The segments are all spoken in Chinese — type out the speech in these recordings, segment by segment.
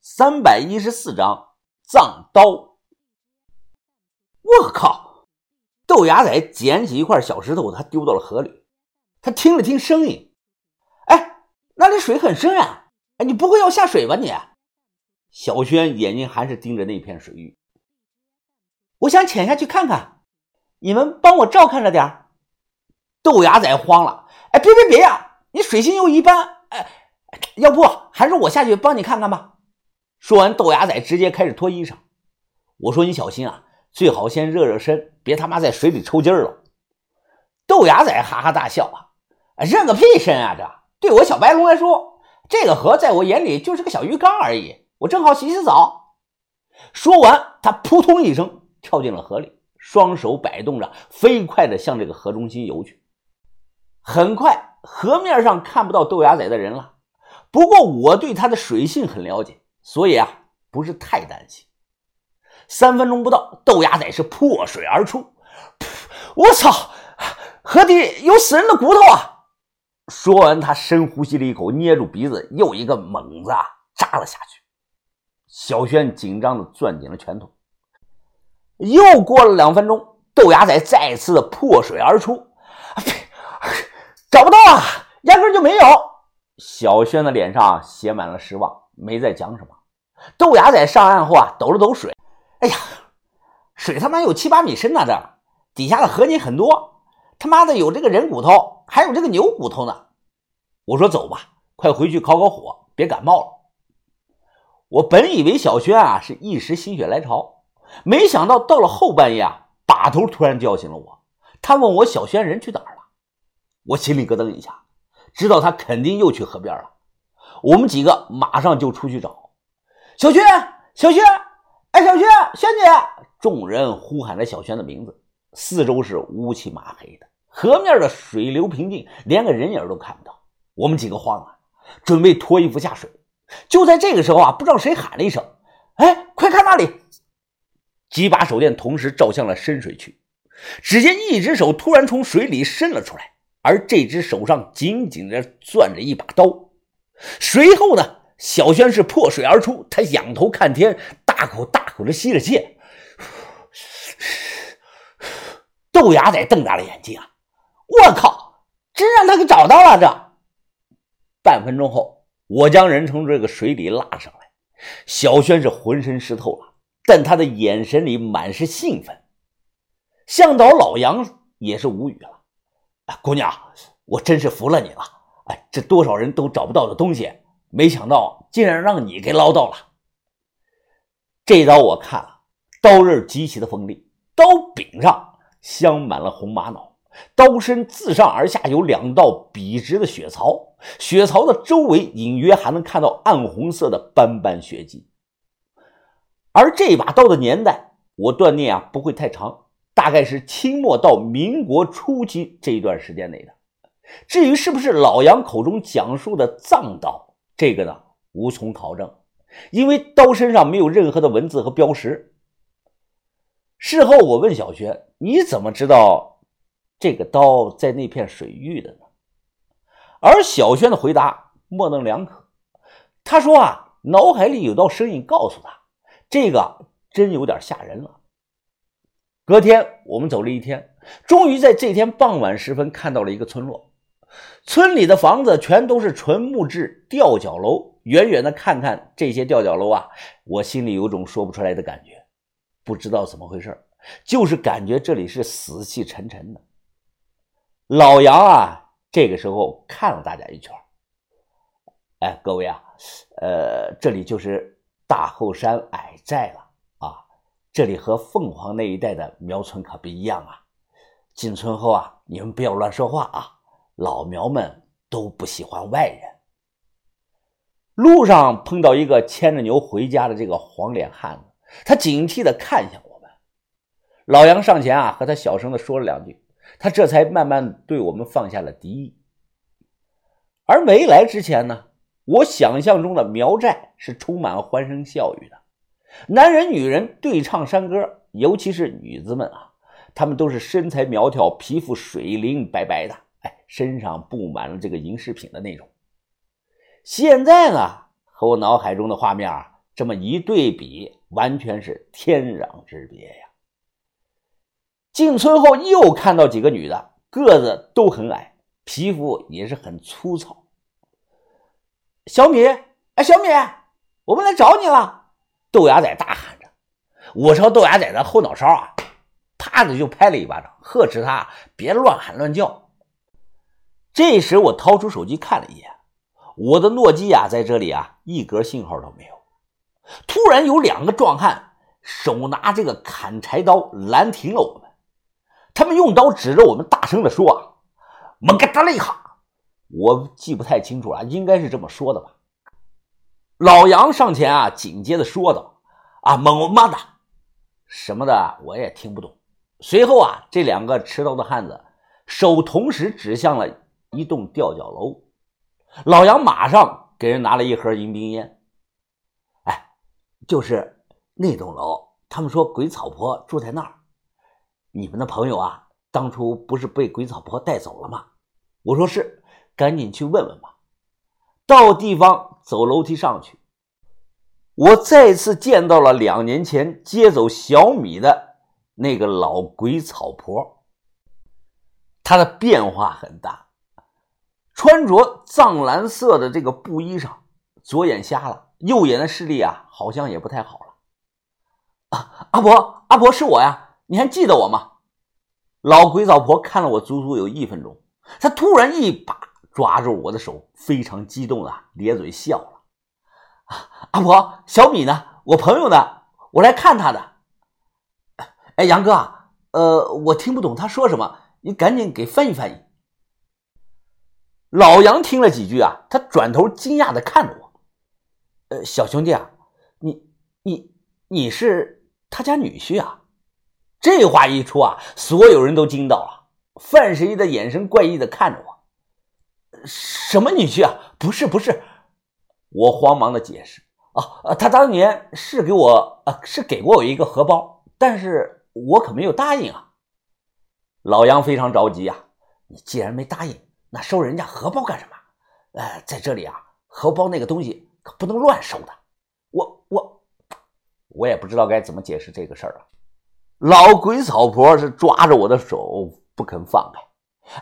三百一十四章藏刀。我靠！豆芽仔捡起一块小石头，他丢到了河里。他听了听声音，哎，那里水很深啊！哎，你不会要下水吧你？小轩眼睛还是盯着那片水域。我想潜下去看看，你们帮我照看着点豆芽仔慌了，哎，别别别呀！你水性又一般，哎，要不还是我下去帮你看看吧。说完，豆芽仔直接开始脱衣裳。我说：“你小心啊，最好先热热身，别他妈在水里抽筋了。”豆芽仔哈哈大笑啊，热个屁身啊！这对我小白龙来说，这个河在我眼里就是个小鱼缸而已。我正好洗洗澡。说完，他扑通一声跳进了河里，双手摆动着，飞快地向这个河中心游去。很快，河面上看不到豆芽仔的人了。不过，我对他的水性很了解。所以啊，不是太担心。三分钟不到，豆芽仔是破水而出。我操！河底有死人的骨头啊！说完，他深呼吸了一口，捏住鼻子，又一个猛子啊扎了下去。小轩紧张的攥紧了拳头。又过了两分钟，豆芽仔再次破水而出。找不到啊，压根就没有。小轩的脸上写满了失望，没再讲什么。豆芽仔上岸后啊，抖了抖水，哎呀，水他妈有七八米深呐！这底下的河泥很多，他妈的有这个人骨头，还有这个牛骨头呢。我说走吧，快回去烤烤火，别感冒了。我本以为小轩啊是一时心血来潮，没想到到了后半夜啊，把头突然叫醒了我。他问我小轩人去哪儿了，我心里咯噔一下，知道他肯定又去河边了。我们几个马上就出去找。小薛，小薛，哎，小薛，轩姐！众人呼喊着小轩的名字，四周是乌漆麻黑的，河面的水流平静，连个人影都看不到。我们几个慌了，准备脱衣服下水。就在这个时候啊，不知道谁喊了一声：“哎，快看那里！”几把手电同时照向了深水区，只见一只手突然从水里伸了出来，而这只手上紧紧地攥着一把刀。随后呢？小轩是破水而出，他仰头看天，大口大口的吸着气。豆芽仔瞪大了眼睛啊！我靠，真让他给找到了！这半分钟后，我将人从这个水里拉上来，小轩是浑身湿透了，但他的眼神里满是兴奋。向导老杨也是无语了：“姑娘，我真是服了你了！哎，这多少人都找不到的东西。”没想到竟然让你给捞到了！这刀我看了，刀刃极其的锋利，刀柄上镶满了红玛瑙，刀身自上而下有两道笔直的血槽，血槽的周围隐约还能看到暗红色的斑斑血迹。而这把刀的年代，我断定啊不会太长，大概是清末到民国初期这一段时间内的。至于是不是老杨口中讲述的藏刀？这个呢无从考证，因为刀身上没有任何的文字和标识。事后我问小轩：“你怎么知道这个刀在那片水域的呢？”而小轩的回答模棱两可。他说：“啊，脑海里有道声音告诉他，这个真有点吓人了。”隔天我们走了一天，终于在这天傍晚时分看到了一个村落。村里的房子全都是纯木质吊脚楼，远远的看看这些吊脚楼啊，我心里有种说不出来的感觉，不知道怎么回事，就是感觉这里是死气沉沉的。老杨啊，这个时候看了大家一圈，哎，各位啊，呃，这里就是大后山矮寨了啊，这里和凤凰那一带的苗村可不一样啊。进村后啊，你们不要乱说话啊。老苗们都不喜欢外人。路上碰到一个牵着牛回家的这个黄脸汉子，他警惕的看向我们。老杨上前啊，和他小声的说了两句，他这才慢慢对我们放下了敌意。而没来之前呢，我想象中的苗寨是充满欢声笑语的，男人女人对唱山歌，尤其是女子们啊，她们都是身材苗条，皮肤水灵白白的。身上布满了这个银饰品的那种。现在呢，和我脑海中的画面这么一对比，完全是天壤之别呀。进村后又看到几个女的，个子都很矮，皮肤也是很粗糙。小米，哎，小米，我们来找你了！豆芽仔大喊着。我朝豆芽仔的后脑勺啊，啪的就拍了一巴掌，呵斥他别乱喊乱叫。这时我掏出手机看了一眼，我的诺基亚在这里啊，一格信号都没有。突然有两个壮汉手拿这个砍柴刀拦停了我们。他们用刀指着我们，大声的说：“啊，蒙嘎达利哈！”我记不太清楚了，应该是这么说的吧。老杨上前啊，紧接着说道：“啊，蒙妈的，什么的我也听不懂。”随后啊，这两个持刀的汉子手同时指向了一栋吊脚楼。老杨马上给人拿了一盒迎宾烟。哎，就是那栋楼，他们说鬼草婆住在那儿。你们的朋友啊，当初不是被鬼草婆带走了吗？我说是，赶紧去问问吧。到地方走楼梯上去，我再次见到了两年前接走小米的那个老鬼草婆。她的变化很大，穿着藏蓝色的这个布衣裳，左眼瞎了，右眼的视力啊，好像也不太好了。啊，阿婆，阿婆是我呀。你还记得我吗？老鬼草婆看了我足足有一分钟，她突然一把抓住我的手，非常激动的咧嘴笑了。啊，阿婆，小米呢？我朋友呢？我来看他的。哎，杨哥，呃，我听不懂他说什么，你赶紧给翻译翻译。老杨听了几句啊，他转头惊讶的看着我。呃，小兄弟啊，你你你是他家女婿啊？这话一出啊，所有人都惊到了。范十一的眼神怪异的看着我：“什么女婿啊？不是，不是。”我慌忙的解释：“啊，他当年是给我，呃，是给过我一个荷包，但是我可没有答应啊。”老杨非常着急啊：“你既然没答应，那收人家荷包干什么？呃，在这里啊，荷包那个东西可不能乱收的。我我我也不知道该怎么解释这个事儿啊。”老鬼草婆是抓着我的手不肯放开，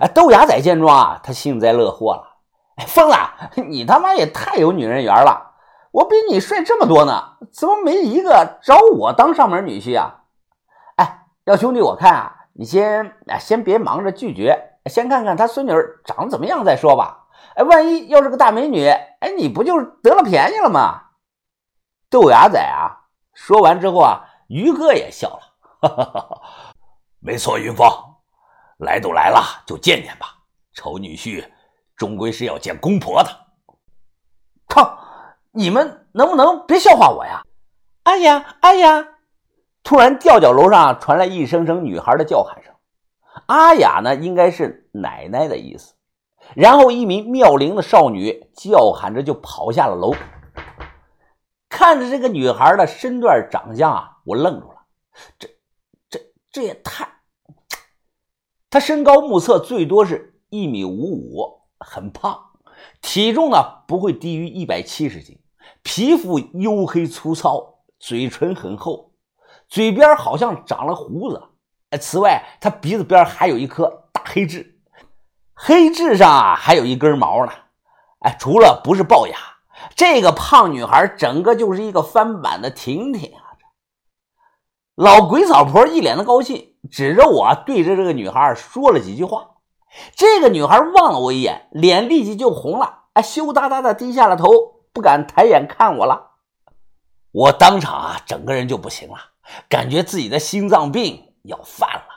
哎，豆芽仔见状啊，他幸灾乐祸了。哎，疯子，你他妈也太有女人缘了！我比你帅这么多呢，怎么没一个找我当上门女婿啊？哎，要兄弟，我看啊，你先哎先别忙着拒绝，先看看他孙女长怎么样再说吧。哎，万一要是个大美女，哎，你不就得了便宜了吗？豆芽仔啊，说完之后啊，于哥也笑了。哈哈哈！没错，云峰，来都来了，就见见吧。丑女婿终归是要见公婆的。靠！你们能不能别笑话我呀？哎呀，哎呀！突然，吊脚楼上传来一声声女孩的叫喊声。阿雅呢，应该是奶奶的意思。然后，一名妙龄的少女叫喊着就跑下了楼。看着这个女孩的身段长相啊，我愣住了。这。这这也太……她身高目测最多是一米五五，很胖，体重呢不会低于一百七十斤，皮肤黝黑粗糙，嘴唇很厚，嘴边好像长了胡子。此外，他鼻子边还有一颗大黑痣，黑痣上啊还有一根毛呢。哎，除了不是龅牙，这个胖女孩整个就是一个翻版的婷婷啊。老鬼嫂婆一脸的高兴，指着我对着这个女孩说了几句话。这个女孩望了我一眼，脸立即就红了，哎，羞答答的低下了头，不敢抬眼看我了。我当场啊，整个人就不行了，感觉自己的心脏病要饭了。